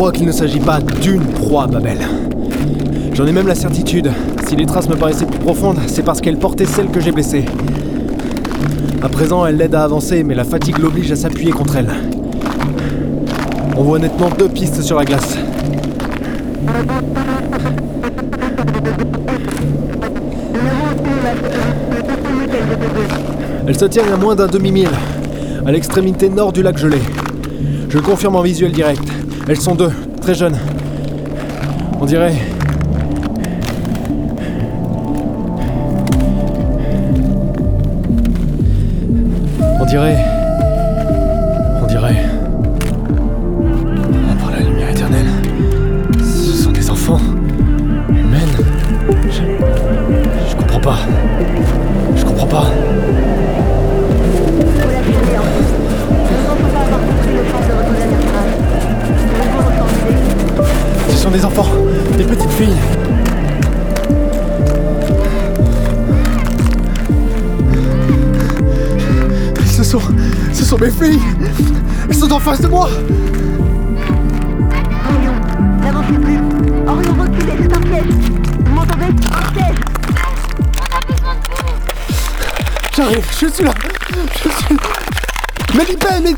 crois qu'il ne s'agit pas d'une proie, Babel. J'en ai même la certitude. Si les traces me paraissaient plus profondes, c'est parce qu'elle portait celle que j'ai blessée. À présent, elle l'aide à avancer, mais la fatigue l'oblige à s'appuyer contre elle. On voit nettement deux pistes sur la glace. Elle se tient à moins d'un demi-mille, à l'extrémité nord du lac gelé. Je confirme en visuel direct. Elles sont deux, très jeunes. On dirait. On dirait. On dirait. Par la lumière éternelle. Ce sont des enfants. Humaines. Je. Je comprends pas. Je comprends pas. Sont des enfants, des petites filles. Ce sont. Ce sont mes filles Elles sont en face de moi Orion, n'avancez plus. Orion, reculez, c'est un piège. Vous m'entendez Un piège. J'arrive, je suis là Je suis. Mais libère, mais